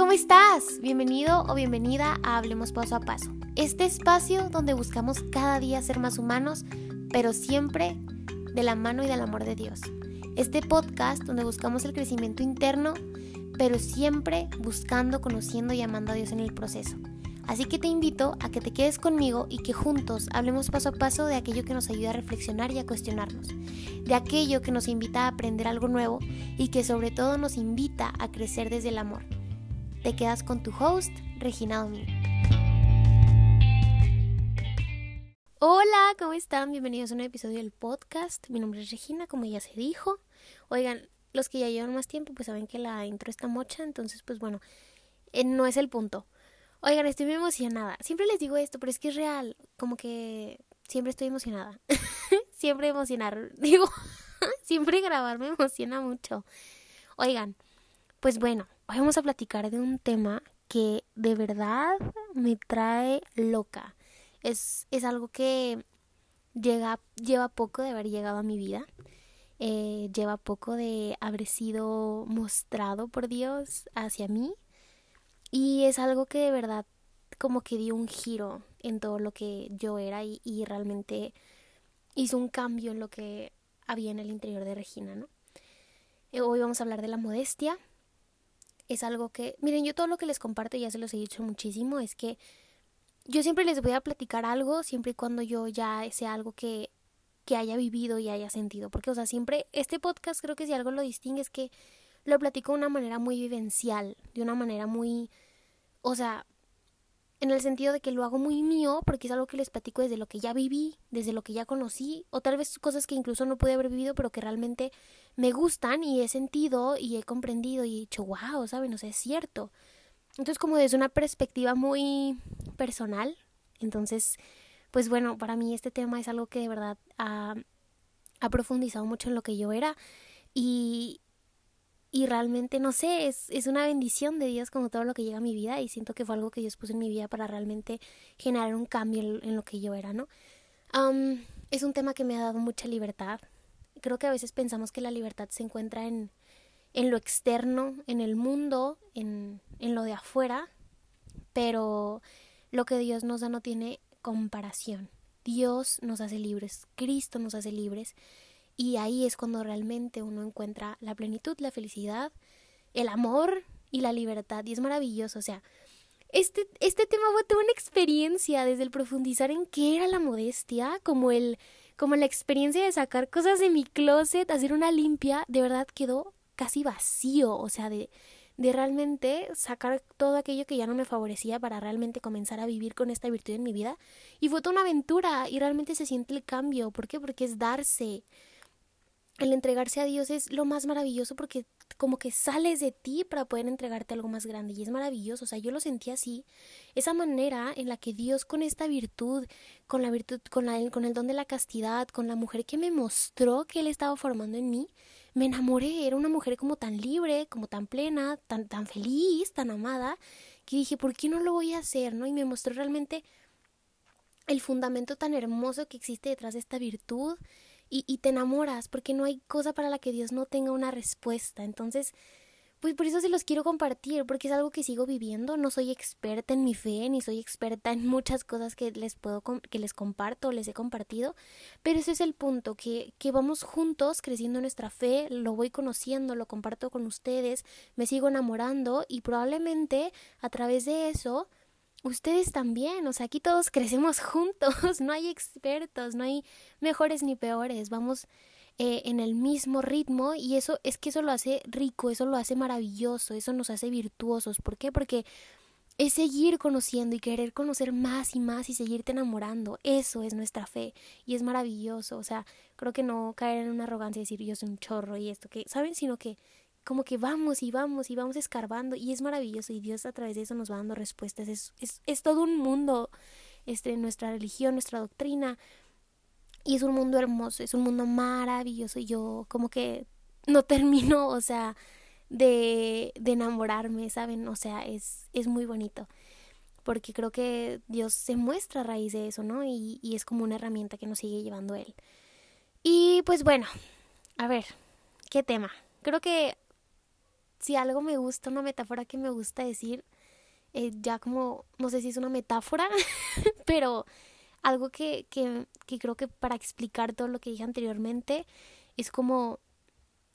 ¿cómo estás? Bienvenido o bienvenida a Hablemos Paso a Paso. Este espacio donde buscamos cada día ser más humanos, pero siempre de la mano y del amor de Dios. Este podcast donde buscamos el crecimiento interno, pero siempre buscando, conociendo y amando a Dios en el proceso. Así que te invito a que te quedes conmigo y que juntos hablemos paso a paso de aquello que nos ayuda a reflexionar y a cuestionarnos, de aquello que nos invita a aprender algo nuevo y que sobre todo nos invita a crecer desde el amor. Te quedas con tu host, Regina Domingo. Hola, ¿cómo están? Bienvenidos a un episodio del podcast. Mi nombre es Regina, como ya se dijo. Oigan, los que ya llevan más tiempo pues saben que la intro está mocha, entonces pues bueno, eh, no es el punto. Oigan, estoy muy emocionada. Siempre les digo esto, pero es que es real. Como que siempre estoy emocionada. siempre emocionar. Digo, siempre grabar me emociona mucho. Oigan, pues bueno, hoy vamos a platicar de un tema que de verdad me trae loca. Es, es algo que llega, lleva poco de haber llegado a mi vida. Eh, lleva poco de haber sido mostrado por Dios hacia mí y es algo que de verdad como que dio un giro en todo lo que yo era y, realmente hizo un cambio en lo que había en el interior de Regina, ¿no? Eh, hoy vamos a hablar de la modestia. Es algo que, miren, yo todo lo que les comparto, ya se los he dicho muchísimo, es que yo siempre les voy a platicar algo, siempre y cuando yo ya sea algo que, que haya vivido y haya sentido. Porque, o sea, siempre, este podcast creo que si algo lo distingue es que lo platico de una manera muy vivencial, de una manera muy, o sea, en el sentido de que lo hago muy mío porque es algo que les platico desde lo que ya viví, desde lo que ya conocí, o tal vez cosas que incluso no pude haber vivido, pero que realmente me gustan y he sentido y he comprendido y he dicho, wow, ¿saben? O sea, es cierto. Entonces, como desde una perspectiva muy personal, entonces, pues bueno, para mí este tema es algo que de verdad ha, ha profundizado mucho en lo que yo era y, y realmente, no sé, es, es una bendición de Dios como todo lo que llega a mi vida y siento que fue algo que Dios puso en mi vida para realmente generar un cambio en, lo que yo era, ¿no? es un tema que me ha dado mucha libertad. Creo que a veces pensamos que la libertad se encuentra en, en lo externo, en el mundo, en, en lo de afuera, pero lo que Dios nos da no tiene comparación. Dios nos hace libres, Cristo nos hace libres y ahí es cuando realmente uno encuentra la plenitud, la felicidad, el amor y la libertad. Y es maravilloso. O sea, este, este tema fue toda una experiencia desde el profundizar en qué era la modestia, como el, como la experiencia de sacar cosas de mi closet, hacer una limpia, de verdad quedó casi vacío. O sea, de, de realmente sacar todo aquello que ya no me favorecía para realmente comenzar a vivir con esta virtud en mi vida. Y fue toda una aventura y realmente se siente el cambio. ¿Por qué? Porque es darse el entregarse a Dios es lo más maravilloso porque como que sales de ti para poder entregarte algo más grande y es maravilloso, o sea, yo lo sentí así, esa manera en la que Dios con esta virtud, con la virtud, con, la, con el don de la castidad, con la mujer que me mostró que Él estaba formando en mí, me enamoré, era una mujer como tan libre, como tan plena, tan, tan feliz, tan amada, que dije, ¿por qué no lo voy a hacer? ¿no? Y me mostró realmente el fundamento tan hermoso que existe detrás de esta virtud, y, te enamoras porque no hay cosa para la que Dios no tenga una respuesta. Entonces, pues por eso se los quiero compartir, porque es algo que sigo viviendo. No soy experta en mi fe, ni soy experta en muchas cosas que les puedo que les comparto, les he compartido, pero ese es el punto, que, que vamos juntos creciendo nuestra fe, lo voy conociendo, lo comparto con ustedes, me sigo enamorando y probablemente a través de eso ustedes también, o sea, aquí todos crecemos juntos, no hay expertos, no hay mejores ni peores, vamos eh, en el mismo ritmo y eso es que eso lo hace rico, eso lo hace maravilloso, eso nos hace virtuosos. ¿Por qué? Porque es seguir conociendo y querer conocer más y más y seguirte enamorando. Eso es nuestra fe y es maravilloso. O sea, creo que no caer en una arrogancia y decir yo soy un chorro y esto, que, ¿saben? Sino que como que vamos y vamos y vamos escarbando y es maravilloso y Dios a través de eso nos va dando respuestas. Es, es, es todo un mundo, este, nuestra religión, nuestra doctrina y es un mundo hermoso, es un mundo maravilloso y yo como que no termino, o sea, de, de enamorarme, ¿saben? O sea, es, es muy bonito porque creo que Dios se muestra a raíz de eso, ¿no? Y, y es como una herramienta que nos sigue llevando Él. Y pues bueno, a ver, ¿qué tema? Creo que si algo me gusta, una metáfora que me gusta decir, eh, ya como, no sé si es una metáfora, pero algo que, que, que creo que para explicar todo lo que dije anteriormente es como,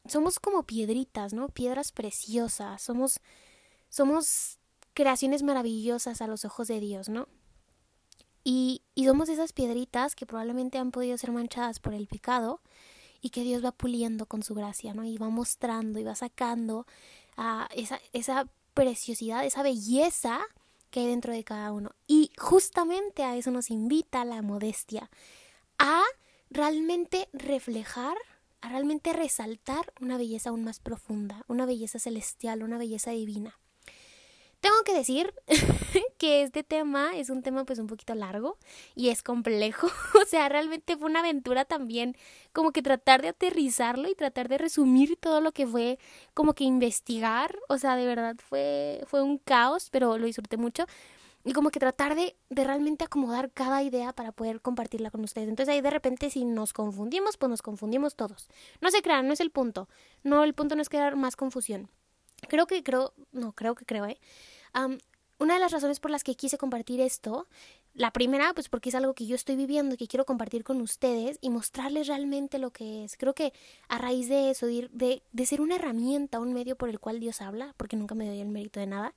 somos como piedritas, ¿no? Piedras preciosas, somos, somos creaciones maravillosas a los ojos de Dios, ¿no? Y, y somos esas piedritas que probablemente han podido ser manchadas por el pecado y que Dios va puliendo con su gracia, ¿no? Y va mostrando y va sacando a esa, esa preciosidad, esa belleza que hay dentro de cada uno. Y justamente a eso nos invita la modestia, a realmente reflejar, a realmente resaltar una belleza aún más profunda, una belleza celestial, una belleza divina. Tengo que decir que este tema es un tema pues un poquito largo y es complejo. o sea, realmente fue una aventura también como que tratar de aterrizarlo y tratar de resumir todo lo que fue como que investigar. O sea, de verdad fue, fue un caos, pero lo disfruté mucho. Y como que tratar de, de realmente acomodar cada idea para poder compartirla con ustedes. Entonces ahí de repente si nos confundimos, pues nos confundimos todos. No se crean, no es el punto. No, el punto no es crear más confusión. Creo que creo, no, creo que creo, ¿eh? Una de las razones por las que quise compartir esto, la primera, pues porque es algo que yo estoy viviendo y que quiero compartir con ustedes y mostrarles realmente lo que es. Creo que a raíz de eso, de, de, ser una herramienta, un medio por el cual Dios habla, porque nunca me doy el mérito de nada,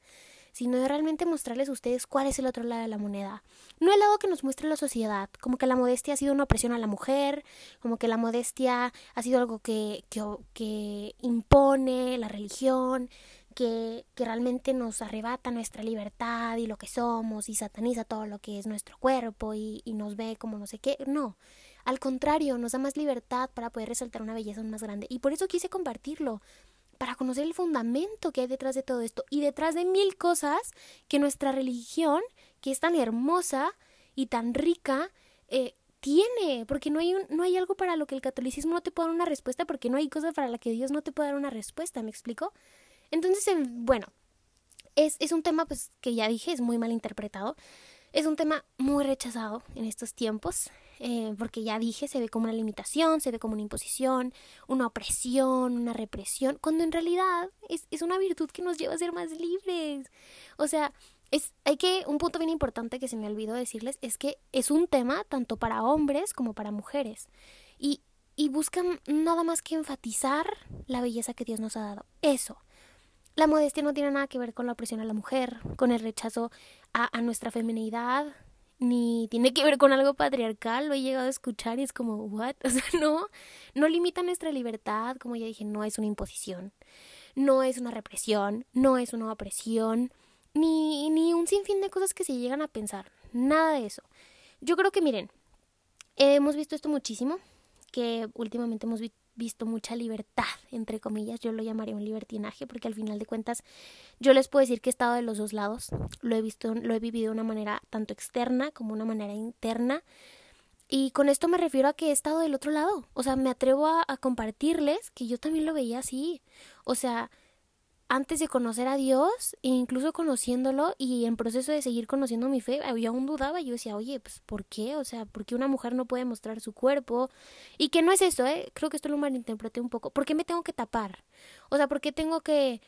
sino de realmente mostrarles a ustedes cuál es el otro lado de la moneda. No el lado que nos muestra la sociedad, como que la modestia ha sido una opresión a la mujer, como que la modestia ha sido algo que, que impone la religión, que, realmente nos arrebata nuestra libertad y lo que somos y sataniza todo lo que es nuestro cuerpo y, nos ve como no sé qué. No, al contrario, nos da más libertad para poder resaltar una belleza aún más grande. Y por eso quise compartirlo, para conocer el fundamento que hay detrás de todo esto y detrás de mil cosas que nuestra religión, que es tan hermosa y tan rica, eh, tiene, porque no hay, un, no hay algo para lo que el catolicismo no te pueda dar una respuesta, porque no hay cosa para la que Dios no te pueda dar una respuesta, ¿me explico? Entonces, bueno, es, es un tema pues que ya dije, es muy mal interpretado. Es un tema muy rechazado en estos tiempos, eh, porque ya dije, se ve como una limitación, se ve como una imposición, una opresión, una represión, cuando en realidad es, es una virtud que nos lleva a ser más libres. O sea, es, hay que, un punto bien importante que se me olvidó decirles es que es un tema tanto para hombres como para mujeres. Y, y buscan nada más que enfatizar la belleza que Dios nos ha dado. Eso. La modestia no tiene nada que ver con la opresión a la mujer, con el rechazo a, nuestra feminidad, ni tiene que ver con algo patriarcal, lo he llegado a escuchar y es como, ¿what? O sea, no, no limita nuestra libertad, como ya dije, no es una imposición, no es una represión, no es una opresión, ni, ni un sinfín de cosas que se llegan a pensar, nada de eso. Yo creo que, miren, hemos visto esto muchísimo, que últimamente hemos visto visto mucha libertad, entre comillas, yo lo llamaría un libertinaje, porque al final de cuentas yo les puedo decir que he estado de los dos lados, lo he visto, lo he vivido de una manera tanto externa como una manera interna, y con esto me refiero a que he estado del otro lado, o sea, me atrevo a, a compartirles que yo también lo veía así, o sea, antes de conocer a Dios, e incluso conociéndolo y en proceso de seguir conociendo mi fe, yo aún dudaba, yo decía, oye, pues ¿por qué? O sea, ¿por qué una mujer no puede mostrar su cuerpo? Y que no es eso, ¿eh? Creo que esto lo malinterpreté un poco. ¿Por qué me tengo que tapar? O sea, ¿por qué tengo que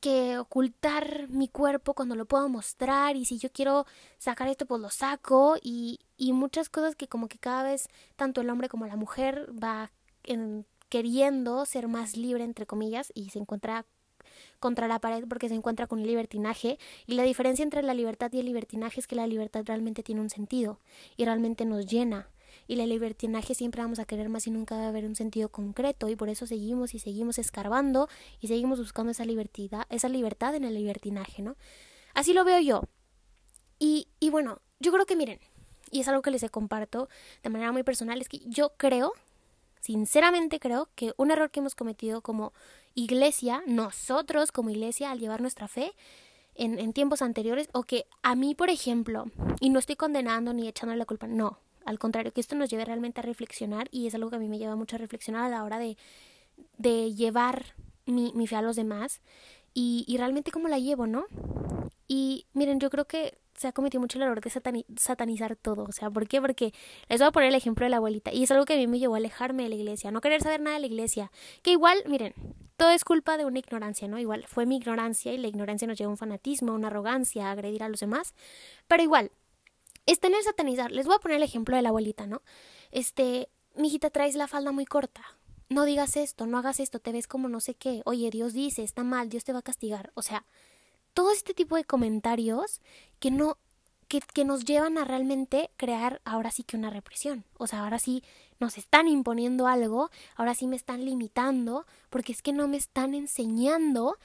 que ocultar mi cuerpo cuando lo puedo mostrar y si yo quiero sacar esto pues lo saco y, y muchas cosas que como que cada vez tanto el hombre como la mujer va en, queriendo ser más libre entre comillas y se encuentra contra la pared porque se encuentra con el libertinaje y la diferencia entre la libertad y el libertinaje es que la libertad realmente tiene un sentido y realmente nos llena y la libertinaje siempre vamos a querer más y nunca va a haber un sentido concreto y por eso seguimos y seguimos escarbando y seguimos buscando esa libertad, esa libertad en el libertinaje, ¿no? Así lo veo yo. Y, y bueno, yo creo que miren, y es algo que les comparto de manera muy personal, es que yo creo Sinceramente creo que un error que hemos cometido como iglesia, nosotros como iglesia, al llevar nuestra fe en, tiempos anteriores, o que a mí, por ejemplo, y no estoy condenando ni echando la culpa, no, al contrario, que esto nos lleve realmente a reflexionar y es algo que a mí me lleva mucho a reflexionar a la hora de, de llevar mi, mi fe a los demás y, y realmente cómo la llevo, ¿no? Y miren, yo creo que se ha cometido mucho el error de satanizar todo. O sea, ¿por qué? Porque les voy a poner el ejemplo de la abuelita. Y es algo que a mí me llevó a alejarme de la iglesia, no querer saber nada de la iglesia. Que igual, miren, todo es culpa de una ignorancia, ¿no? Igual fue mi ignorancia y la ignorancia nos lleva a un fanatismo, a una arrogancia, a agredir a los demás. Pero igual, está en satanizar. Les voy a poner el ejemplo de la abuelita, ¿no? Este, mi hijita, traes la falda muy corta. No digas esto, no hagas esto, te ves como no sé qué. Oye, Dios dice, está mal, Dios te va a castigar. O sea, todo este tipo de comentarios que no que, que, nos llevan a realmente crear ahora sí que una represión. O sea, ahora sí nos están imponiendo algo, ahora sí me están limitando, porque es que no me están enseñando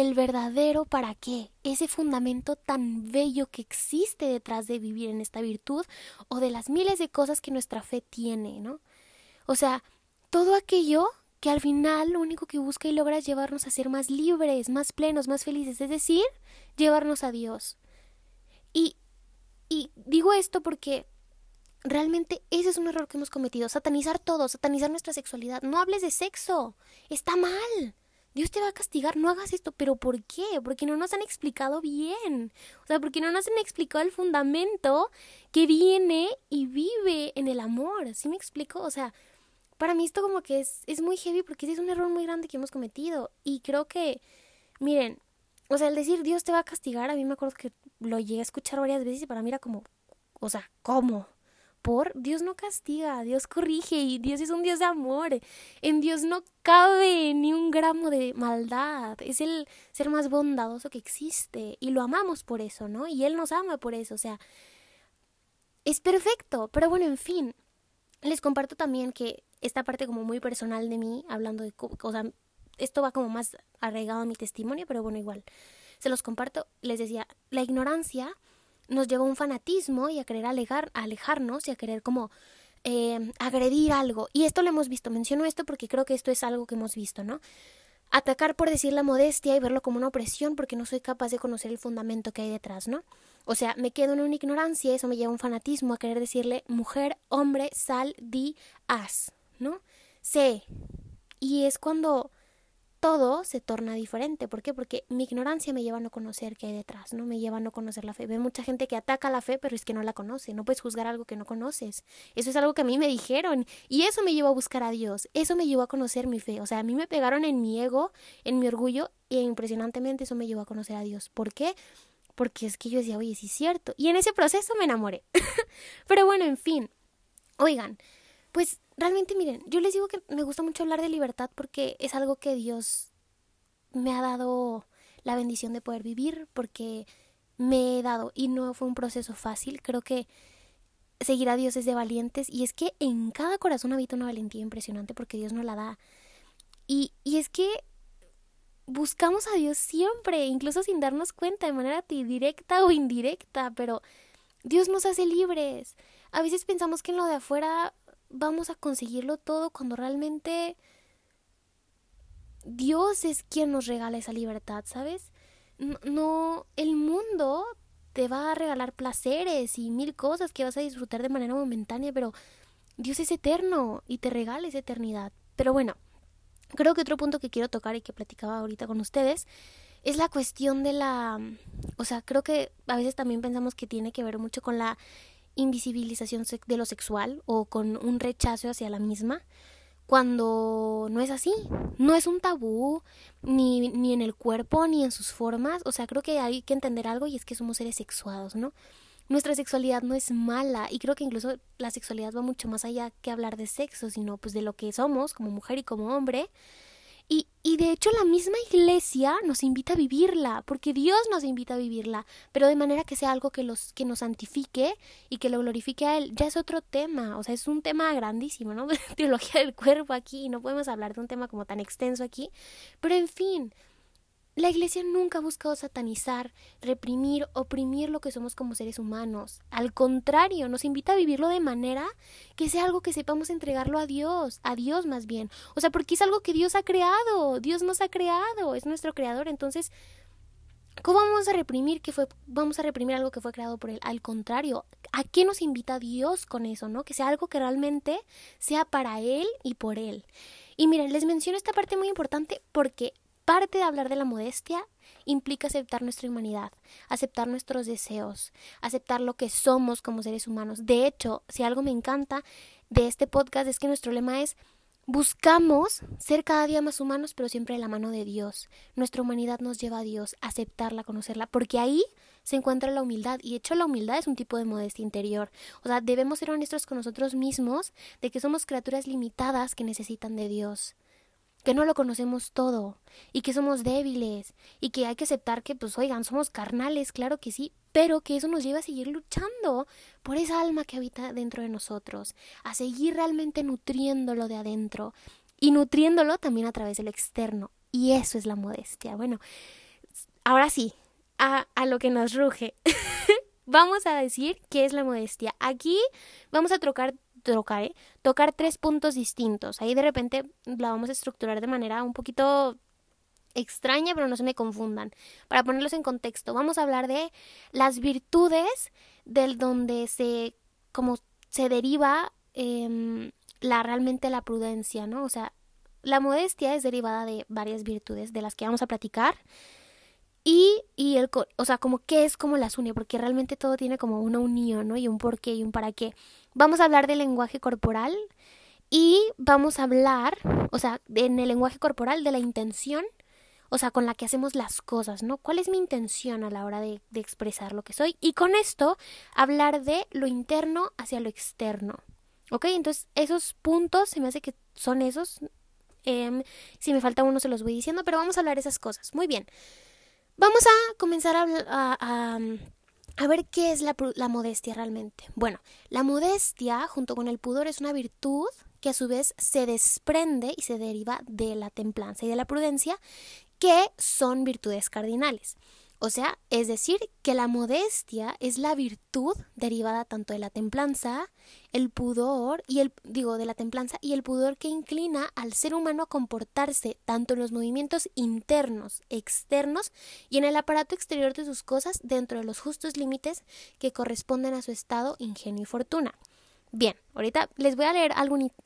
el verdadero para qué, ese fundamento tan bello que existe detrás de vivir en esta virtud o de las miles de cosas que nuestra fe tiene, ¿no? O sea, todo aquello que al final lo único que busca y logra es llevarnos a ser más libres, más plenos, más felices, es decir, llevarnos a Dios. Y, y digo esto porque realmente ese es un error que hemos cometido, satanizar todo, satanizar nuestra sexualidad. No hables de sexo, está mal. Dios te va a castigar, no hagas esto, pero ¿por qué? Porque no nos han explicado bien. O sea, porque no nos han explicado el fundamento que viene y vive en el amor. ¿Sí me explico? O sea, para mí esto como que es, es muy heavy porque es un error muy grande que hemos cometido. Y creo que, miren, o sea, el decir Dios te va a castigar, a mí me acuerdo que lo llegué a escuchar varias veces y para mí era como, o sea, ¿cómo? Por Dios no castiga, Dios corrige y Dios es un Dios de amor. En Dios no cabe ni un gramo de maldad. Es el ser más bondadoso que existe y lo amamos por eso, ¿no? Y Él nos ama por eso, o sea, es perfecto. Pero bueno, en fin, les comparto también que esta parte como muy personal de mí, hablando de, sea, esto va como más arraigado a mi testimonio, pero bueno, igual, se los comparto. Les decía, la ignorancia nos lleva a un fanatismo y a querer alegar, a alejarnos y a querer como eh, agredir algo. Y esto lo hemos visto. Menciono esto porque creo que esto es algo que hemos visto, ¿no? Atacar por decir la modestia y verlo como una opresión porque no soy capaz de conocer el fundamento que hay detrás, ¿no? O sea, me quedo en una ignorancia, eso me lleva a un fanatismo, a querer decirle mujer, hombre, sal, di, haz, ¿no? Sé. Y es cuando todo se torna diferente. ¿Por qué? Porque mi ignorancia me lleva a no conocer qué hay detrás, ¿no? Me lleva a no conocer la fe. Ve mucha gente que ataca la fe, pero es que no la conoce. No puedes juzgar algo que no conoces. Eso es algo que a mí me dijeron. Y eso me llevó a buscar a Dios. Eso me llevó a conocer mi fe. O sea, a mí me pegaron en mi ego, en mi orgullo, y impresionantemente eso me llevó a conocer a Dios. ¿Por qué? Porque es que yo decía, oye, sí es cierto. Y en ese proceso me enamoré. pero bueno, en fin. Oigan, pues realmente miren, yo les digo que me gusta mucho hablar de libertad porque es algo que Dios me ha dado la bendición de poder vivir, porque me he dado y no fue un proceso fácil. Creo que seguir a Dios es de valientes y es que en cada corazón habita una valentía impresionante porque Dios nos la da. Y, y es que buscamos a Dios siempre, incluso sin darnos cuenta de manera directa o indirecta, pero Dios nos hace libres. A veces pensamos que en lo de afuera vamos a conseguirlo todo cuando realmente Dios es quien nos regala esa libertad, ¿sabes? No, el mundo te va a regalar placeres y mil cosas que vas a disfrutar de manera momentánea, pero Dios es eterno y te regala esa eternidad. Pero bueno, creo que otro punto que quiero tocar y que platicaba ahorita con ustedes es la cuestión de la... O sea, creo que a veces también pensamos que tiene que ver mucho con la invisibilización de lo sexual o con un rechazo hacia la misma, cuando no es así, no es un tabú ni, ni en el cuerpo ni en sus formas, o sea, creo que hay que entender algo y es que somos seres sexuados, ¿no? Nuestra sexualidad no es mala y creo que incluso la sexualidad va mucho más allá que hablar de sexo, sino pues de lo que somos como mujer y como hombre y, y de hecho la misma iglesia nos invita a vivirla, porque Dios nos invita a vivirla, pero de manera que sea algo que, los, que nos santifique y que lo glorifique a Él. Ya es otro tema, o sea, es un tema grandísimo, ¿no? Teología del cuerpo aquí, no podemos hablar de un tema como tan extenso aquí, pero en fin, la Iglesia nunca ha buscado satanizar, reprimir, oprimir lo que somos como seres humanos. Al contrario, nos invita a vivirlo de manera que sea algo que sepamos entregarlo a Dios, a Dios más bien. O sea, porque es algo que Dios ha creado, Dios nos ha creado, es nuestro creador. Entonces, ¿cómo vamos a reprimir que fue, vamos a reprimir algo que fue creado por Él? Al contrario, ¿a qué nos invita Dios con eso, no? Que sea algo que realmente sea para Él y por Él. Y miren, les menciono esta parte muy importante porque parte de hablar de la modestia implica aceptar nuestra humanidad, aceptar nuestros deseos, aceptar lo que somos como seres humanos. De hecho, si algo me encanta de este podcast es que nuestro lema es Buscamos ser cada día más humanos, pero siempre de la mano de Dios. Nuestra humanidad nos lleva a Dios, aceptarla, conocerla, porque ahí se encuentra la humildad. Y de hecho la humildad es un tipo de modestia interior. O sea, debemos ser honestos con nosotros mismos de que somos criaturas limitadas que necesitan de Dios que no lo conocemos todo y que somos débiles y que hay que aceptar que, pues, oigan, somos carnales, claro que sí, pero que eso nos lleva a seguir luchando por esa alma que habita dentro de nosotros, a seguir realmente nutriéndolo de adentro y nutriéndolo también a través del externo. Y eso es la modestia. Bueno, ahora sí, a, a lo que nos ruge. vamos a decir qué es la modestia. Aquí vamos a trocar tocar, ¿eh? tocar tres puntos distintos. Ahí de repente la vamos a estructurar de manera un poquito extraña, pero no se me confundan. Para ponerlos en contexto, vamos a hablar de las virtudes del donde se, como se deriva eh, la realmente la prudencia, ¿no? O sea, la modestia es derivada de varias virtudes de las que vamos a platicar. Y, y el, o sea, como qué es como las une, porque realmente todo tiene como una unión, ¿no? Y un por qué y un para qué. Vamos a hablar del lenguaje corporal y vamos a hablar, o sea, en el lenguaje corporal de la intención, o sea, con la que hacemos las cosas, ¿no? ¿Cuál es mi intención a la hora de, de expresar lo que soy? Y con esto, hablar de lo interno hacia lo externo. ¿Ok? Entonces, esos puntos se me hace que son esos. Eh, si me falta uno, se los voy diciendo, pero vamos a hablar de esas cosas. Muy bien. Vamos a comenzar a, a, ver qué es la, la modestia realmente. Bueno, la modestia junto con el pudor es una virtud que a su vez se desprende y se deriva de la templanza y de la prudencia, que son virtudes cardinales. O sea, es decir, que la modestia es la virtud derivada tanto de la templanza, el pudor y el digo de la templanza y el pudor que inclina al ser humano a comportarse tanto en los movimientos internos, externos y en el aparato exterior de sus cosas dentro de los justos límites que corresponden a su estado, ingenio y fortuna. Bien, ahorita les voy a leer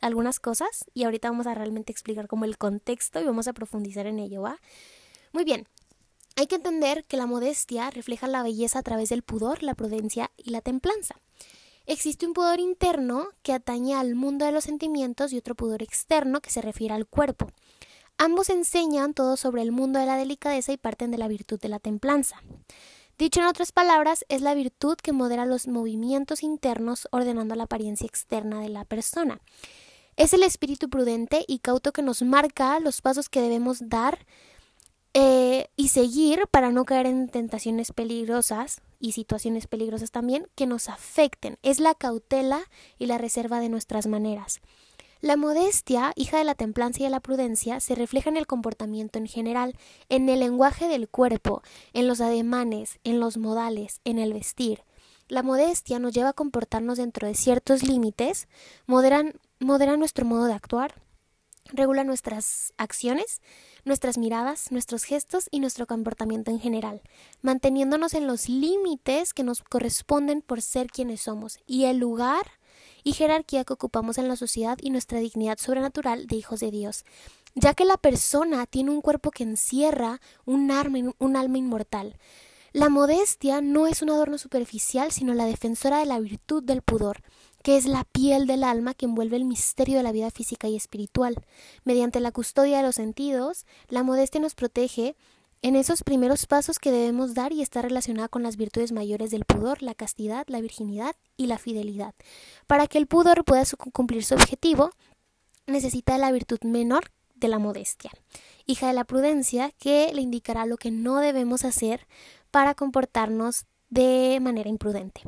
algunas cosas y ahorita vamos a realmente explicar como el contexto y vamos a profundizar en ello, ¿va? Muy bien, hay que entender que la modestia refleja la belleza a través del pudor, la prudencia y la templanza. Existe un pudor interno que atañe al mundo de los sentimientos y otro pudor externo que se refiere al cuerpo. Ambos enseñan todo sobre el mundo de la delicadeza y parten de la virtud de la templanza. Dicho en otras palabras, es la virtud que modera los movimientos internos ordenando la apariencia externa de la persona. Es el espíritu prudente y cauto que nos marca los pasos que debemos dar eh, y seguir para no caer en tentaciones peligrosas y situaciones peligrosas también que nos afecten. Es la cautela y la reserva de nuestras maneras. La modestia, hija de la templanza y de la prudencia, se refleja en el comportamiento en general, en el lenguaje del cuerpo, en los ademanes, en los modales, en el vestir. La modestia nos lleva a comportarnos dentro de ciertos límites, moderan, modera nuestro modo de actuar, regula nuestras acciones, nuestras miradas, nuestros gestos y nuestro comportamiento en general, manteniéndonos en los límites que nos corresponden por ser quienes somos y el lugar y jerarquía que ocupamos en la sociedad y nuestra dignidad sobrenatural de hijos de Dios, ya que la persona tiene un cuerpo que encierra un, un alma inmortal. La modestia no es un adorno superficial, sino la defensora de la virtud del pudor, que es la piel del alma que envuelve el misterio de la vida física y espiritual. Mediante la custodia de los sentidos, la modestia nos protege en esos primeros pasos que debemos dar y está relacionada con las virtudes mayores del pudor, la castidad, la virginidad y la fidelidad. Para que el pudor pueda cumplir su objetivo, necesita la virtud menor de la modestia, hija de la prudencia, que le indicará lo que no debemos hacer para comportarnos de manera imprudente.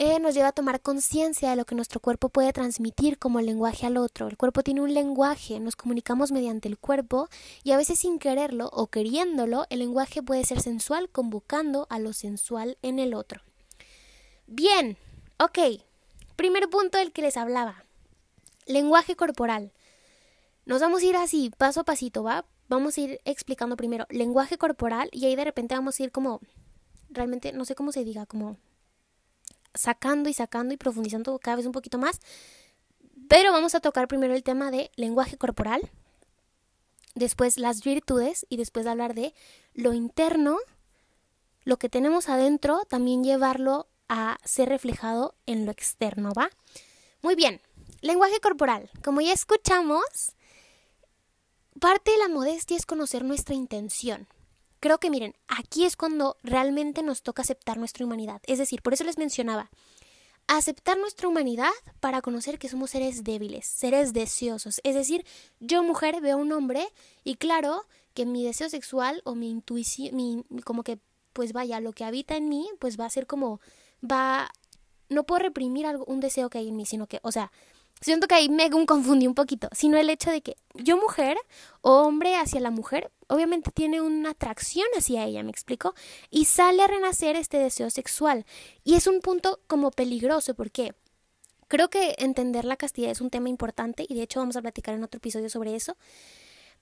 Eh, nos lleva a tomar conciencia de lo que nuestro cuerpo puede transmitir como lenguaje al otro. El cuerpo tiene un lenguaje, nos comunicamos mediante el cuerpo y a veces sin quererlo o queriéndolo, el lenguaje puede ser sensual convocando a lo sensual en el otro. Bien, ok. Primer punto del que les hablaba. Lenguaje corporal. Nos vamos a ir así, paso a pasito, ¿va? Vamos a ir explicando primero lenguaje corporal y ahí de repente vamos a ir como, realmente, no sé cómo se diga, como sacando y sacando y profundizando cada vez un poquito más. Pero vamos a tocar primero el tema de lenguaje corporal, después las virtudes y después hablar de lo interno, lo que tenemos adentro, también llevarlo a ser reflejado en lo externo, ¿va? Muy bien, lenguaje corporal. Como ya escuchamos, parte de la modestia es conocer nuestra intención. Creo que miren, aquí es cuando realmente nos toca aceptar nuestra humanidad. Es decir, por eso les mencionaba, aceptar nuestra humanidad para conocer que somos seres débiles, seres deseosos. Es decir, yo mujer veo a un hombre y claro que mi deseo sexual o mi intuición, mi, como que, pues vaya, lo que habita en mí, pues va a ser como, va, no puedo reprimir algo, un deseo que hay en mí, sino que, o sea, siento que ahí me confundí un poquito, sino el hecho de que yo mujer o hombre hacia la mujer, obviamente tiene una atracción hacia ella, me explico, y sale a renacer este deseo sexual. Y es un punto como peligroso, porque creo que entender la castidad es un tema importante y de hecho vamos a platicar en otro episodio sobre eso,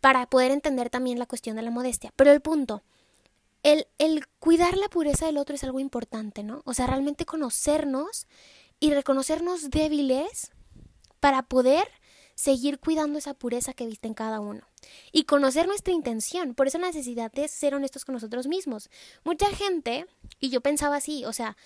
para poder entender también la cuestión de la modestia. Pero el punto, el, el cuidar la pureza del otro es algo importante, ¿no? O sea, realmente conocernos y reconocernos débiles para poder seguir cuidando esa pureza que viste en cada uno y conocer nuestra intención. Por eso la necesidad de ser honestos con nosotros mismos. Mucha gente, y yo pensaba así, o sea,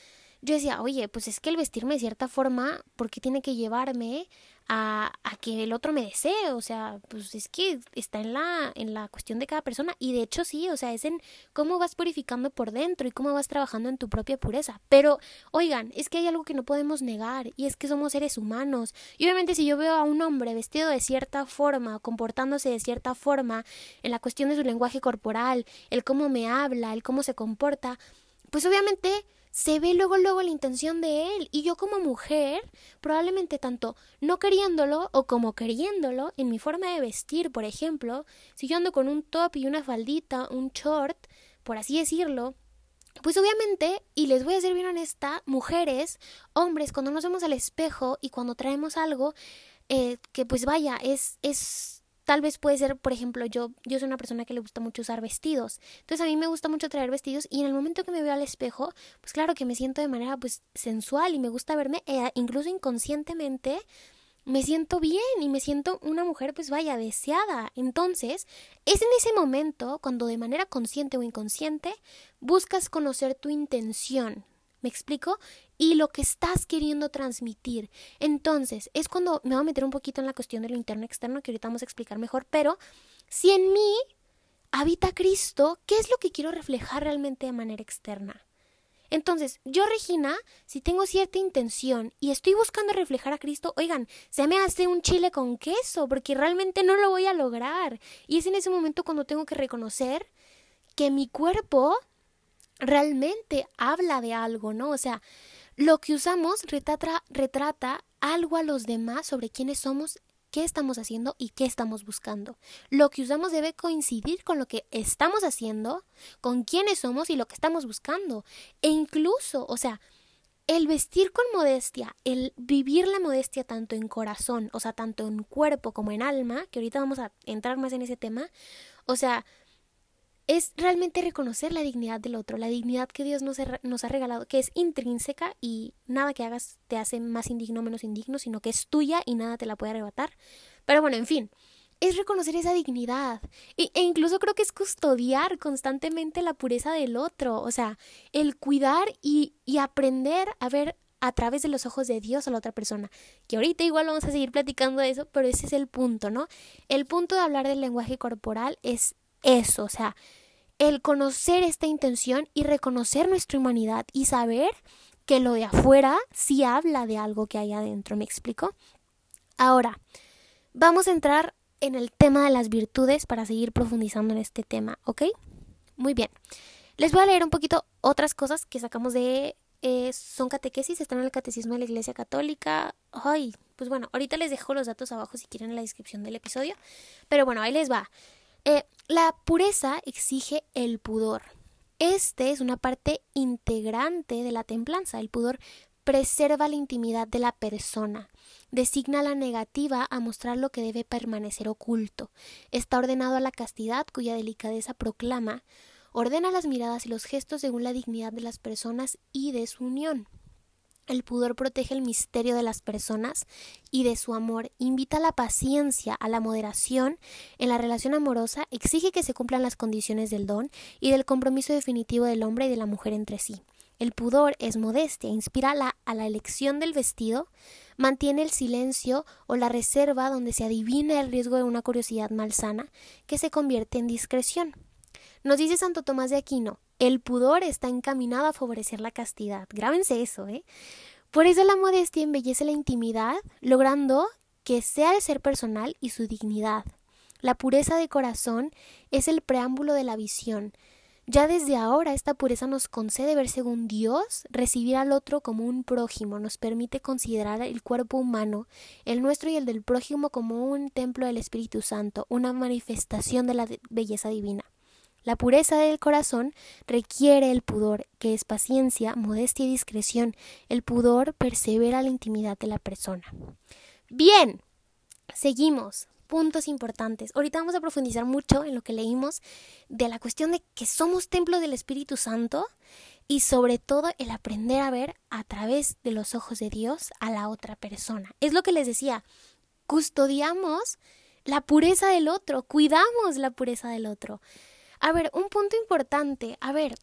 yo decía, oye, pues es que el vestirme de cierta forma, ¿por qué tiene que llevarme a, a, que el otro me desee? O sea, pues es que está en la, en la cuestión de cada persona. Y de hecho sí, o sea, es en cómo vas purificando por dentro y cómo vas trabajando en tu propia pureza. Pero, oigan, es que hay algo que no podemos negar y es que somos seres humanos. Y obviamente si yo veo a un hombre vestido de cierta forma, comportándose de cierta forma, en la cuestión de su lenguaje corporal, el cómo me habla, el cómo se comporta, pues obviamente se ve luego luego la intención de él. Y yo como mujer probablemente tanto no queriéndolo o como queriéndolo en mi forma de vestir por ejemplo si yo ando con un top y una faldita un short por así decirlo pues obviamente, y les voy a ser bien honesta, mujeres, hombres, cuando nos vemos al espejo y cuando traemos algo eh, que pues vaya, es, es Tal vez puede ser, por ejemplo, yo, yo soy una persona que le gusta mucho usar vestidos. Entonces a mí me gusta mucho traer vestidos y en el momento que me veo al espejo, pues claro que me siento de manera pues sensual y me gusta verme, e incluso inconscientemente me siento bien y me siento una mujer pues vaya deseada. Entonces, es en ese momento cuando de manera consciente o inconsciente buscas conocer tu intención, ¿Me explico? Y lo que estás queriendo transmitir. Entonces, es cuando me voy a meter un poquito en la cuestión de lo interno externo, que ahorita vamos a explicar mejor, pero si en mí habita Cristo, ¿qué es lo que quiero reflejar realmente de manera externa? Entonces, yo, Regina, si tengo cierta intención y estoy buscando reflejar a Cristo, oigan, se me hace un chile con queso, porque realmente no lo voy a lograr. Y es en ese momento cuando tengo que reconocer que mi cuerpo realmente habla de algo, ¿no? O sea, lo que usamos retrata, algo a los demás sobre quiénes somos, qué estamos haciendo y qué estamos buscando. Lo que usamos debe coincidir con lo que estamos haciendo, con quiénes somos y lo que estamos buscando. E incluso, o sea, el vestir con modestia, el vivir la modestia tanto en corazón, o sea, tanto en cuerpo como en alma, que ahorita vamos a entrar más en ese tema, o sea, es realmente reconocer la dignidad del otro, la dignidad que Dios nos, ha regalado, que es intrínseca y nada que hagas te hace más indigno o menos indigno, sino que es tuya y nada te la puede arrebatar. Pero bueno, en fin, es reconocer esa dignidad e, e incluso creo que es custodiar constantemente la pureza del otro, o sea, el cuidar y, y aprender a ver a través de los ojos de Dios a la otra persona. Que ahorita igual vamos a seguir platicando de eso, pero ese es el punto, ¿no? El punto de hablar del lenguaje corporal es eso, o sea, el conocer esta intención y reconocer nuestra humanidad y saber que lo de afuera sí habla de algo que hay adentro, ¿me explico? Ahora, vamos a entrar en el tema de las virtudes para seguir profundizando en este tema, ¿ok? Muy bien. Les voy a leer un poquito otras cosas que sacamos de... Eh, son catequesis, están en el Catecismo de la Iglesia Católica. Ay, pues bueno, ahorita les dejo los datos abajo si quieren en la descripción del episodio. Pero bueno, ahí les va. Eh, la pureza exige el pudor. Este es una parte integrante de la templanza. El pudor preserva la intimidad de la persona, designa la negativa a mostrar lo que debe permanecer oculto, está ordenado a la castidad cuya delicadeza proclama, ordena las miradas y los gestos según la dignidad de las personas y de su unión. El pudor protege el misterio de las personas y de su amor, invita a la paciencia, a la moderación en la relación amorosa, exige que se cumplan las condiciones del don y del compromiso definitivo del hombre y de la mujer entre sí. El pudor es modestia, inspira la, a la elección del vestido, mantiene el silencio o la reserva donde se adivina el riesgo de una curiosidad malsana que se convierte en discreción. Nos dice Santo Tomás de Aquino, el pudor está encaminado a favorecer la castidad. Grábense eso, ¿eh? Por eso la modestia embellece la intimidad, logrando que sea el ser personal y su dignidad. La pureza de corazón es el preámbulo de la visión. Ya desde ahora esta pureza nos concede ver según Dios, recibir al otro como un prójimo, nos permite considerar el cuerpo humano, el nuestro y el del prójimo como un templo del Espíritu Santo, una manifestación de la belleza divina. La pureza del corazón requiere el pudor, que es paciencia, modestia y discreción. El pudor persevera la intimidad de la persona. Bien, seguimos. Puntos importantes. Ahorita vamos a profundizar mucho en lo que leímos de la cuestión de que somos templo del Espíritu Santo y sobre todo el aprender a ver a través de los ojos de Dios a la otra persona. Es lo que les decía, custodiamos la pureza del otro, cuidamos la pureza del otro. A ver, un punto importante, a ver,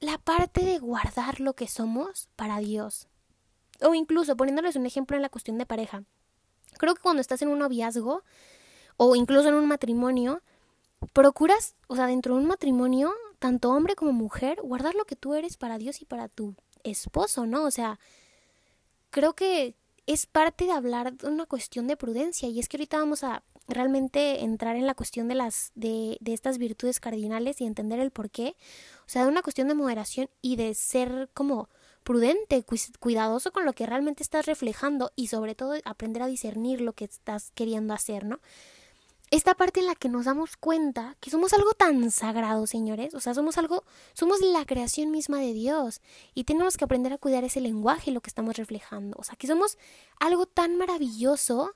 la parte de guardar lo que somos para Dios. O incluso poniéndoles un ejemplo en la cuestión de pareja. Creo que cuando estás en un noviazgo o incluso en un matrimonio, procuras, o sea, dentro de un matrimonio, tanto hombre como mujer, guardar lo que tú eres para Dios y para tu esposo, ¿no? O sea, creo que es parte de hablar de una cuestión de prudencia y es que ahorita vamos a realmente entrar en la cuestión de las de, de estas virtudes cardinales y entender el por qué, o sea, de una cuestión de moderación y de ser como prudente, cuidadoso con lo que realmente estás reflejando y sobre todo aprender a discernir lo que estás queriendo hacer, ¿no? Esta parte en la que nos damos cuenta que somos algo tan sagrado, señores, o sea, somos algo, somos la creación misma de Dios y tenemos que aprender a cuidar ese lenguaje, lo que estamos reflejando, o sea, que somos algo tan maravilloso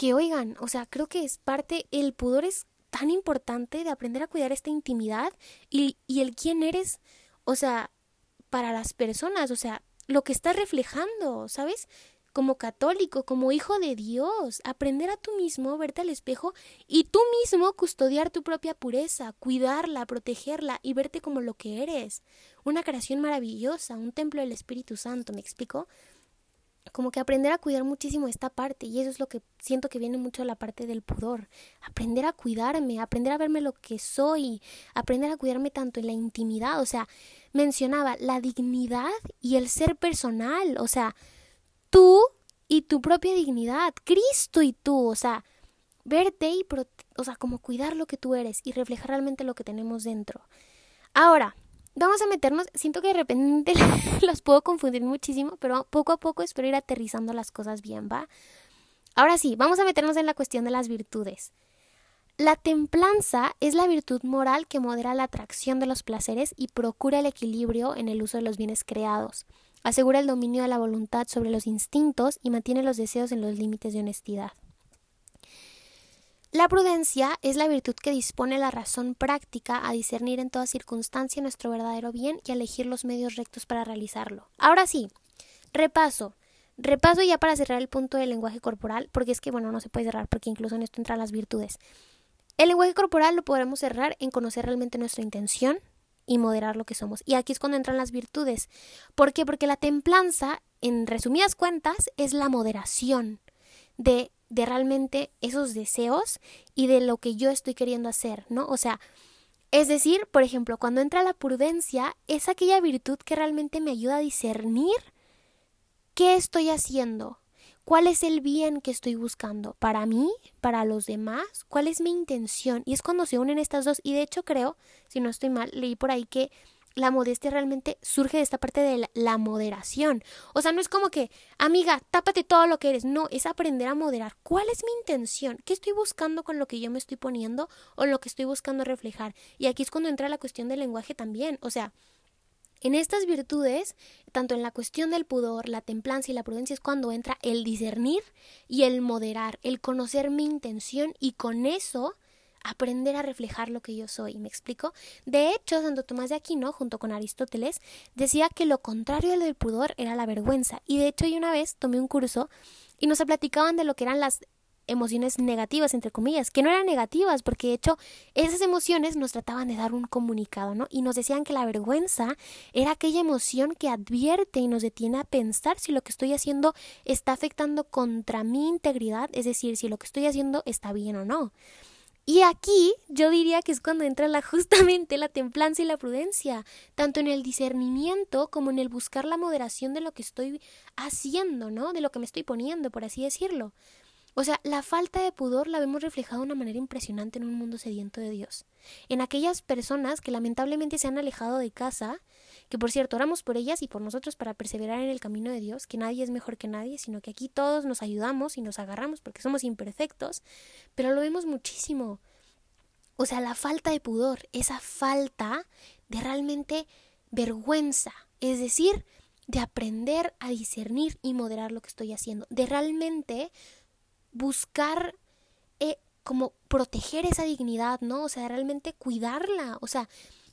que oigan, o sea, creo que es parte, el pudor es tan importante de aprender a cuidar esta intimidad y, y el quién eres, o sea, para las personas, o sea, lo que estás reflejando, ¿sabes? Como católico, como hijo de Dios, aprender a tú mismo, verte al espejo y tú mismo custodiar tu propia pureza, cuidarla, protegerla y verte como lo que eres. Una creación maravillosa, un templo del Espíritu Santo, ¿me explico? Como que aprender a cuidar muchísimo esta parte y eso es lo que siento que viene mucho de la parte del pudor, aprender a cuidarme, aprender a verme lo que soy, aprender a cuidarme tanto en la intimidad, o sea, mencionaba la dignidad y el ser personal, o sea, tú y tu propia dignidad, Cristo y tú, o sea, verte y, o sea, como cuidar lo que tú eres y reflejar realmente lo que tenemos dentro. Ahora, vamos a meternos, siento que de repente las puedo confundir muchísimo, pero poco a poco espero ir aterrizando las cosas bien, ¿va? Ahora sí, vamos a meternos en la cuestión de las virtudes. La templanza es la virtud moral que modera la atracción de los placeres y procura el equilibrio en el uso de los bienes creados. Asegura el dominio de la voluntad sobre los instintos y mantiene los deseos en los límites de honestidad. La prudencia es la virtud que dispone la razón práctica a discernir en toda circunstancia nuestro verdadero bien y a elegir los medios rectos para realizarlo. Ahora sí, repaso. Repaso ya para cerrar el punto del lenguaje corporal, porque es que, bueno, no se puede cerrar, porque incluso en esto entran las virtudes. El lenguaje corporal lo podremos cerrar en conocer realmente nuestra intención y moderar lo que somos. Y aquí es cuando entran las virtudes. ¿Por qué? Porque la templanza, en resumidas cuentas, es la moderación de de realmente esos deseos y de lo que yo estoy queriendo hacer, ¿no? O sea, es decir, por ejemplo, cuando entra la prudencia, es aquella virtud que realmente me ayuda a discernir qué estoy haciendo, cuál es el bien que estoy buscando, para mí, para los demás, cuál es mi intención. Y es cuando se unen estas dos. Y de hecho creo, si no estoy mal, leí por ahí que la modestia realmente surge de esta parte de la, moderación. O sea, no es como que, amiga, tápate todo lo que eres. No, es aprender a moderar. ¿Cuál es mi intención? ¿Qué estoy buscando con lo que yo me estoy poniendo o lo que estoy buscando reflejar? Y aquí es cuando entra la cuestión del lenguaje también. O sea, en estas virtudes, tanto en la cuestión del pudor, la templanza y la prudencia es cuando entra el discernir y el moderar, el conocer mi intención y con eso aprender a reflejar lo que yo soy, ¿me explico? De hecho, Santo Tomás de Aquino, junto con Aristóteles, decía que lo contrario del pudor era la vergüenza. Y de hecho, yo una vez tomé un curso y nos platicaban de lo que eran las emociones negativas, entre comillas, que no eran negativas, porque de hecho esas emociones nos trataban de dar un comunicado, ¿no? Y nos decían que la vergüenza era aquella emoción que advierte y nos detiene a pensar si lo que estoy haciendo está afectando contra mi integridad, es decir, si lo que estoy haciendo está bien o no. Y aquí yo diría que es cuando entra la, justamente la templanza y la prudencia, tanto en el discernimiento como en el buscar la moderación de lo que estoy haciendo, ¿no? De lo que me estoy poniendo, por así decirlo. O sea, la falta de pudor la vemos reflejada de una manera impresionante en un mundo sediento de Dios. En aquellas personas que lamentablemente se han alejado de casa, que por cierto oramos por ellas y por nosotros para perseverar en el camino de Dios, que nadie es mejor que nadie, sino que aquí todos nos ayudamos y nos agarramos porque somos imperfectos, pero lo vemos muchísimo. O sea, la falta de pudor, esa falta de realmente vergüenza, es decir, de aprender a discernir y moderar lo que estoy haciendo, de realmente buscar eh, como proteger esa dignidad, ¿no? O sea, realmente cuidarla, o sea,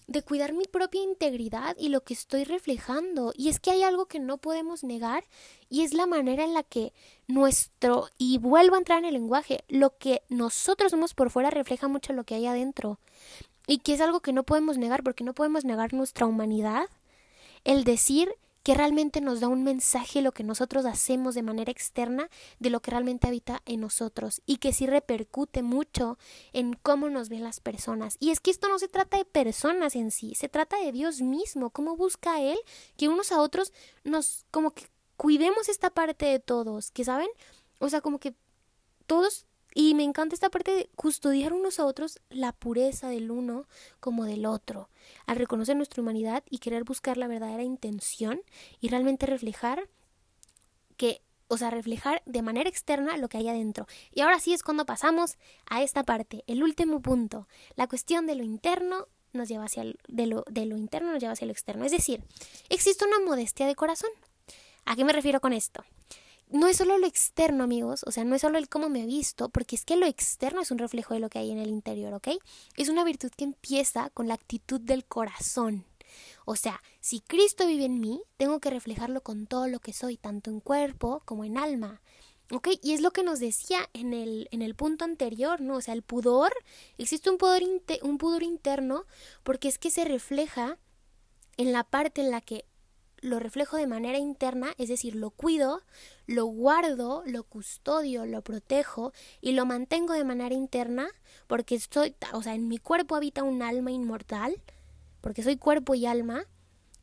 de cuidar mi propia integridad y lo que estoy reflejando. Y es que hay algo que no podemos negar y es la manera en la que nuestro, y vuelvo a entrar en el lenguaje, lo que nosotros somos por fuera refleja mucho lo que hay adentro. Y que es algo que no podemos negar porque no podemos negar nuestra humanidad. El decir que realmente nos da un mensaje lo que nosotros hacemos de manera externa de lo que realmente habita en nosotros y que sí repercute mucho en cómo nos ven las personas. Y es que esto no se trata de personas en sí, se trata de Dios mismo, cómo busca Él que unos a otros nos como que cuidemos esta parte de todos, que saben, o sea, como que todos y me encanta esta parte de custodiar unos a otros la pureza del uno como del otro, al reconocer nuestra humanidad y querer buscar la verdadera intención y realmente reflejar que, o sea, reflejar de manera externa lo que hay adentro. Y ahora sí es cuando pasamos a esta parte, el último punto, la cuestión de lo interno nos lleva hacia de lo, de lo interno nos lleva hacia lo externo. Es decir, existe una modestia de corazón. ¿A qué me refiero con esto? No es solo lo externo, amigos, o sea, no es solo el cómo me he visto, porque es que lo externo es un reflejo de lo que hay en el interior, ¿ok? Es una virtud que empieza con la actitud del corazón. O sea, si Cristo vive en mí, tengo que reflejarlo con todo lo que soy, tanto en cuerpo como en alma. ¿Ok? Y es lo que nos decía en el, en el punto anterior, ¿no? O sea, el pudor, existe un pudor, un pudor interno porque es que se refleja en la parte en la que lo reflejo de manera interna, es decir, lo cuido, lo guardo, lo custodio, lo protejo y lo mantengo de manera interna porque estoy, o sea, en mi cuerpo habita un alma inmortal, porque soy cuerpo y alma,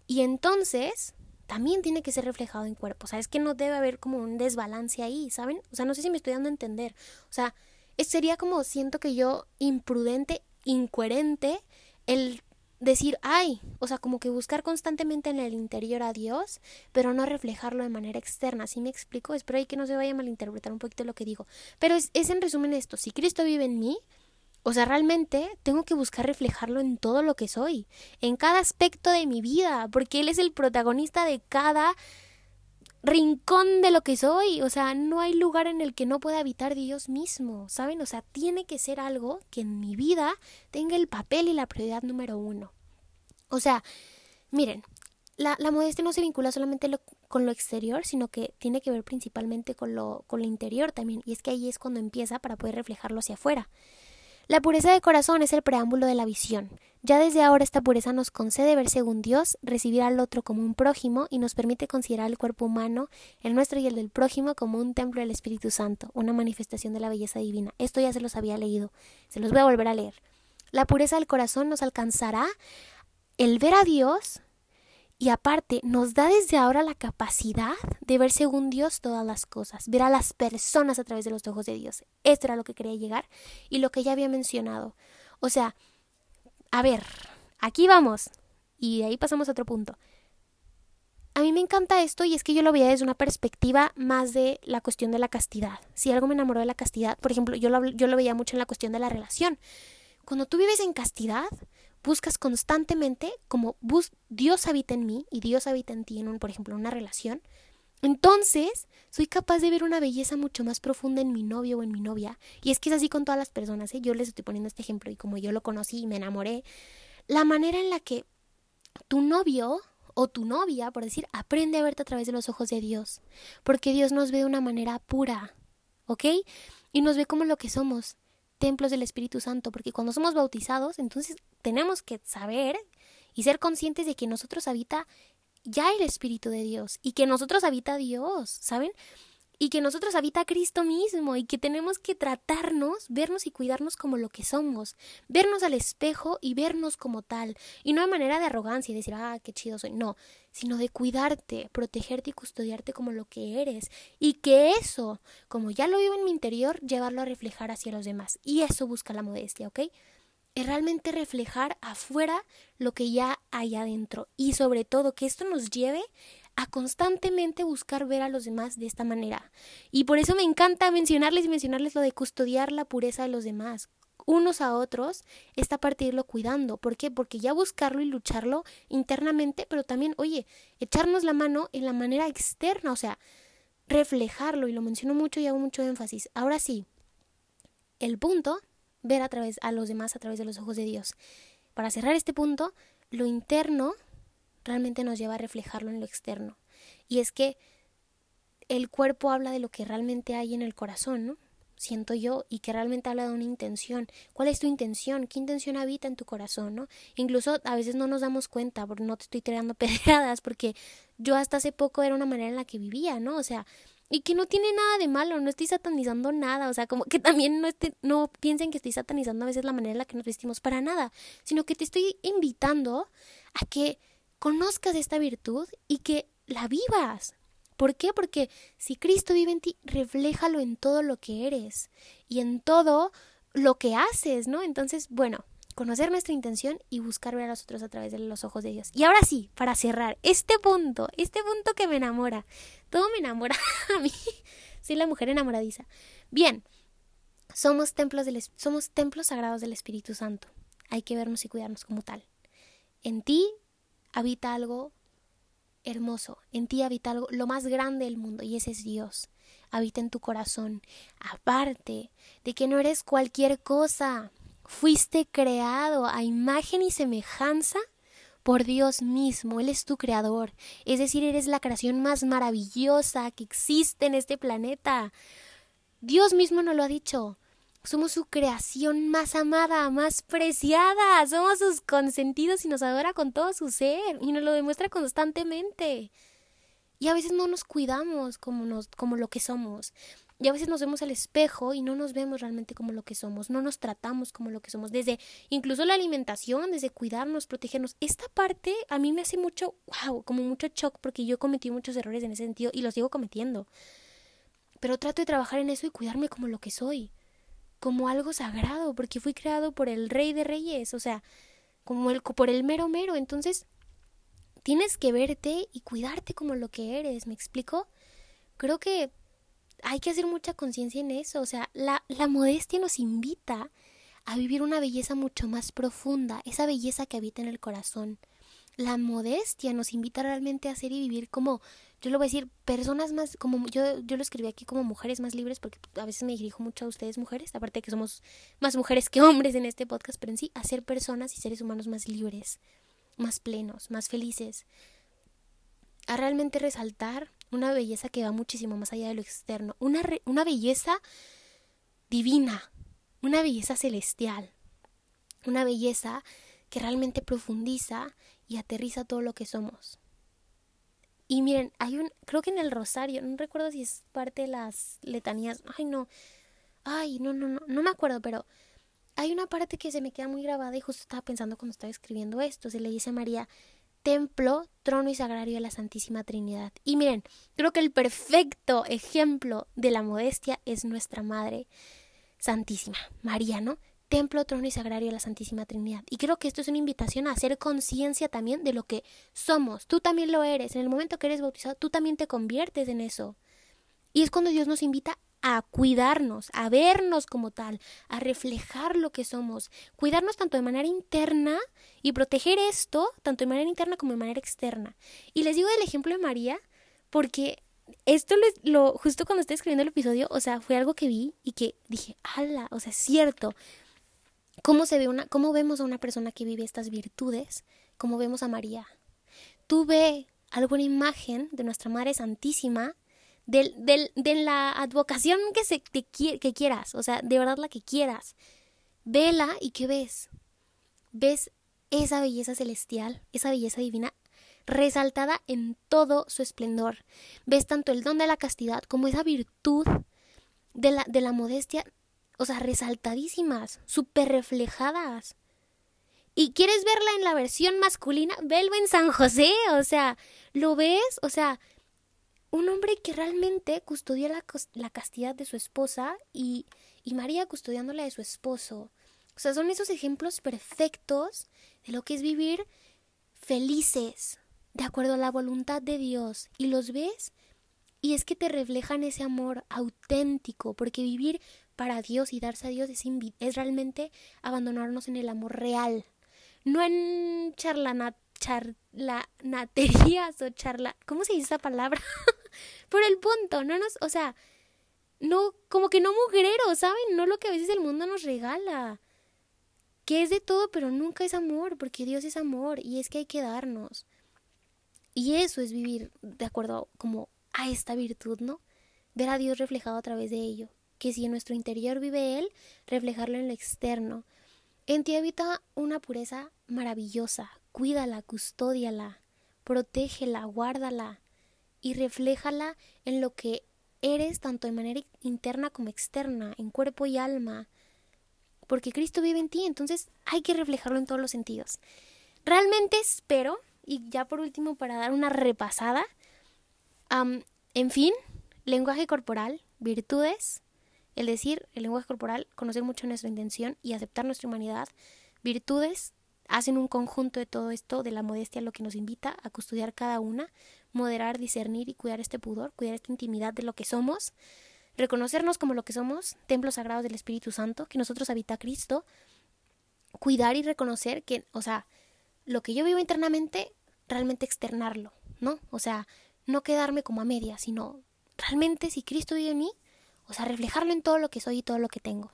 y entonces también tiene que ser reflejado en cuerpo. O sea, es que no debe haber como un desbalance ahí, ¿saben? O sea, no sé si me estoy dando a entender. O sea, sería como siento que yo imprudente, incoherente, el decir, ay, o sea, como que buscar constantemente en el interior a Dios, pero no reflejarlo de manera externa. ¿Sí me explico? Espero ahí que no se vaya a malinterpretar un poquito lo que digo. Pero es, es en resumen esto, si Cristo vive en mí, o sea, realmente tengo que buscar reflejarlo en todo lo que soy, en cada aspecto de mi vida, porque Él es el protagonista de cada rincón de lo que soy. O sea, no hay lugar en el que no pueda habitar Dios mismo, ¿saben? O sea, tiene que ser algo que en mi vida tenga el papel y la prioridad número uno. O sea, miren, la, la modestia no se vincula solamente con lo exterior, sino que tiene que ver principalmente con lo, con lo interior también. Y es que ahí es cuando empieza para poder reflejarlo hacia afuera. La pureza de corazón es el preámbulo de la visión. Ya desde ahora esta pureza nos concede ver según Dios, recibir al otro como un prójimo y nos permite considerar el cuerpo humano, el nuestro y el del prójimo, como un templo del Espíritu Santo, una manifestación de la belleza divina. Esto ya se los había leído, se los voy a volver a leer. La pureza del corazón nos alcanzará el ver a Dios y aparte nos da desde ahora la capacidad de ver según Dios todas las cosas, ver a las personas a través de los ojos de Dios. Esto era lo que quería llegar y lo que ya había mencionado. O sea, a ver, aquí vamos. Y de ahí pasamos a otro punto. A mí me encanta esto y es que yo lo veía desde una perspectiva más de la cuestión de la castidad. Si algo me enamoró de la castidad, por ejemplo, yo lo, yo lo veía mucho en la cuestión de la relación. Cuando tú vives en castidad, buscas constantemente como Dios habita en mí y Dios habita en ti en un, por ejemplo, una relación, Entonces, soy capaz de ver una belleza mucho más profunda en mi novio o en mi novia. Y es que es así con todas las personas, ¿eh? Yo les estoy poniendo este ejemplo y como yo lo conocí y me enamoré, la manera en la que tu novio o tu novia, por decir, aprende a verte a través de los ojos de Dios. Porque Dios nos ve de una manera pura, ¿ok? Y nos ve como lo que somos, templos del Espíritu Santo. Porque cuando somos bautizados, entonces tenemos que saber y ser conscientes de que nosotros habita ya el Espíritu de Dios y que nosotros habita Dios, ¿saben? Y que nosotros habita Cristo mismo y que tenemos que tratarnos, vernos y cuidarnos como lo que somos, vernos al espejo y vernos como tal, y no de manera de arrogancia y decir, ah, qué chido soy, no, sino de cuidarte, protegerte y custodiarte como lo que eres, y que eso, como ya lo vivo en mi interior, llevarlo a reflejar hacia los demás, y eso busca la modestia, ¿ok? es realmente reflejar afuera lo que ya hay adentro. Y sobre todo que esto nos lleve a constantemente buscar ver a los demás de esta manera. Y por eso me encanta mencionarles y mencionarles lo de custodiar la pureza de los demás, unos a otros, esta parte de irlo cuidando. ¿Por qué? Porque ya buscarlo y lucharlo internamente, pero también, oye, echarnos la mano en la manera externa, o sea, reflejarlo, y lo menciono mucho y hago mucho énfasis. Ahora sí, el punto ver a través a los demás a través de los ojos de Dios. Para cerrar este punto, lo interno realmente nos lleva a reflejarlo en lo externo. Y es que el cuerpo habla de lo que realmente hay en el corazón, ¿no? Siento yo, y que realmente habla de una intención. ¿Cuál es tu intención? ¿Qué intención habita en tu corazón, no? Incluso a veces no nos damos cuenta, porque no te estoy tirando pedradas, porque yo hasta hace poco era una manera en la que vivía, ¿no? O sea, y que no tiene nada de malo, no estoy satanizando nada, o sea, como que también no, no piensen que estoy satanizando a veces la manera en la que nos vestimos para nada, sino que te estoy invitando a que conozcas esta virtud y que la vivas. ¿Por qué? Porque si Cristo vive en ti, refléjalo en todo lo que eres y en todo lo que haces, ¿no? Entonces, bueno, conocer nuestra intención y buscar ver a los otros a través de los ojos de Dios. Y ahora sí, para cerrar, este punto, este punto que me enamora, todo me enamora a mí, soy la mujer enamoradiza. Bien, somos templos, del, somos templos sagrados del Espíritu Santo, hay que vernos y cuidarnos como tal. En ti habita algo hermoso, en ti habita algo, lo más grande del mundo, y ese es Dios. Habita en tu corazón, aparte de que no eres cualquier cosa, Fuiste creado a imagen y semejanza por Dios mismo, Él es tu creador, es decir, eres la creación más maravillosa que existe en este planeta. Dios mismo nos lo ha dicho. Somos su creación más amada, más preciada, somos sus consentidos y nos adora con todo su ser y nos lo demuestra constantemente. Y a veces no nos cuidamos como, nos, como lo que somos. Y a veces nos vemos al espejo y no nos vemos realmente como lo que somos, no nos tratamos como lo que somos, desde incluso la alimentación, desde cuidarnos, protegernos. Esta parte a mí me hace mucho, wow, como mucho shock porque yo cometí muchos errores en ese sentido y los sigo cometiendo. Pero trato de trabajar en eso y cuidarme como lo que soy, como algo sagrado, porque fui creado por el rey de reyes, o sea, como el, por el mero mero. Entonces, tienes que verte y cuidarte como lo que eres, ¿me explico? Creo que hay que hacer mucha conciencia en eso. O sea, la, la modestia nos invita a vivir una belleza mucho más profunda, esa belleza que habita en el corazón. La modestia nos invita realmente a hacer y vivir como, yo lo voy a decir, personas más, como yo, yo lo escribí aquí como mujeres más libres, porque a veces me dirijo mucho a ustedes mujeres, aparte de que somos más mujeres que hombres en este podcast, pero en sí, a ser personas y seres humanos más libres, más plenos, más felices, a realmente resaltar una belleza que va muchísimo más allá de lo externo, una, una belleza divina, una belleza celestial, una belleza que realmente profundiza y aterriza todo lo que somos. Y miren, hay un, creo que en el rosario, no recuerdo si es parte de las letanías, ay no, ay no, no, no, no me acuerdo, pero hay una parte que se me queda muy grabada y justo estaba pensando cuando estaba escribiendo esto, se le dice a María, templo, trono y sagrario de la Santísima Trinidad. Y miren, creo que el perfecto ejemplo de la modestia es nuestra Madre Santísima, María, ¿no? Templo, trono y sagrario de la Santísima Trinidad. Y creo que esto es una invitación a hacer conciencia también de lo que somos. Tú también lo eres. En el momento que eres bautizado, tú también te conviertes en eso. Y es cuando Dios nos invita a cuidarnos, a vernos como tal, a reflejar lo que somos, cuidarnos tanto de manera interna y proteger esto tanto de manera interna como de manera externa. Y les digo el ejemplo de María porque esto lo, lo, justo cuando estoy escribiendo el episodio, o sea, fue algo que vi y que dije, ala, o sea, es cierto. ¿Cómo se ve una, cómo vemos a una persona que vive estas virtudes? ¿Cómo vemos a María? Tú ve alguna imagen de nuestra Madre Santísima, de la advocación que, se, que quieras, o sea, de verdad la que quieras. Vela y ¿qué ves? Ves esa belleza celestial, esa belleza divina resaltada en todo su esplendor. Ves tanto el don de la castidad como esa virtud de la, de la modestia, o sea, resaltadísimas, súper reflejadas. Y quieres verla en la versión masculina, velo en San José, o sea, ¿lo ves? O sea, un hombre que realmente custodia la, la castidad de su esposa y, y María custodiándola de su esposo. O sea, son esos ejemplos perfectos de lo que es vivir felices, de acuerdo a la voluntad de Dios. Y los ves y es que te reflejan ese amor auténtico, porque vivir para Dios y darse a Dios es, es realmente abandonarnos en el amor real, no en charlanat charlanaterías o charla... ¿Cómo se dice esa palabra? Por el punto, no nos... O sea, no, como que no mugrero, ¿saben? No lo que a veces el mundo nos regala que es de todo, pero nunca es amor, porque Dios es amor y es que hay que darnos. Y eso es vivir de acuerdo como a esta virtud, ¿no? Ver a Dios reflejado a través de ello. Que si en nuestro interior vive Él, reflejarlo en lo externo. En ti habita una pureza maravillosa. Cuídala, custódiala, protégela, guárdala y refléjala en lo que eres tanto de manera interna como externa, en cuerpo y alma, porque Cristo vive en ti, entonces hay que reflejarlo en todos los sentidos. Realmente espero, y ya por último para dar una repasada, en fin, lenguaje corporal, virtudes, el decir, el lenguaje corporal, conocer mucho nuestra intención y aceptar nuestra humanidad, virtudes, hacen un conjunto de todo esto, de la modestia, lo que nos invita a custodiar cada una, moderar, discernir y cuidar este pudor, cuidar esta intimidad de lo que somos, reconocernos como lo que somos, templos sagrados del Espíritu Santo, que nosotros habita Cristo, cuidar y reconocer que, o sea, lo que yo vivo internamente, realmente externarlo, ¿no? O sea, no quedarme como a media, sino realmente si Cristo vive en mí, o sea, reflejarlo en todo lo que soy y todo lo que tengo.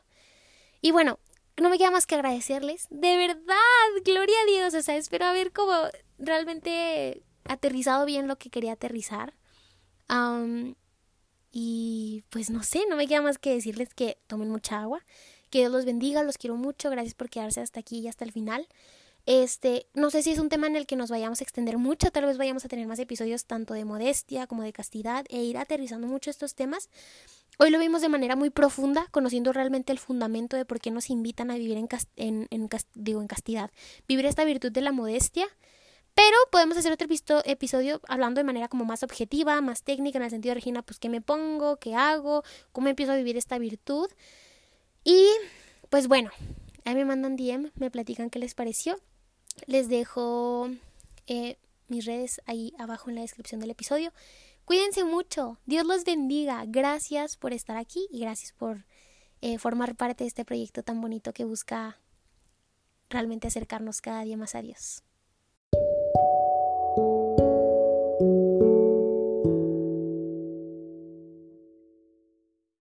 Y bueno, no me queda más que agradecerles, de verdad, gloria a Dios, o sea, espero haber como realmente aterrizado bien lo que quería aterrizar. Y pues no sé, no me queda más que decirles que tomen mucha agua, que Dios los bendiga, los quiero mucho, gracias por quedarse hasta aquí y hasta el final. Este, no sé si es un tema en el que nos vayamos a extender mucho, tal vez vayamos a tener más episodios tanto de modestia como de castidad e ir aterrizando mucho estos temas. Hoy lo vimos de manera muy profunda, conociendo realmente el fundamento de por qué nos invitan a vivir en, en, digo, en castidad. Vivir esta virtud de la modestia pero podemos hacer otro episodio hablando de manera como más objetiva, más técnica, en el sentido de Regina, pues qué me pongo, qué hago, cómo empiezo a vivir esta virtud. Y pues bueno, ahí me mandan DM, me platican qué les pareció. Les dejo eh, mis redes ahí abajo en la descripción del episodio. Cuídense mucho, Dios los bendiga, gracias por estar aquí y gracias por eh, formar parte de este proyecto tan bonito que busca realmente acercarnos cada día más a Dios.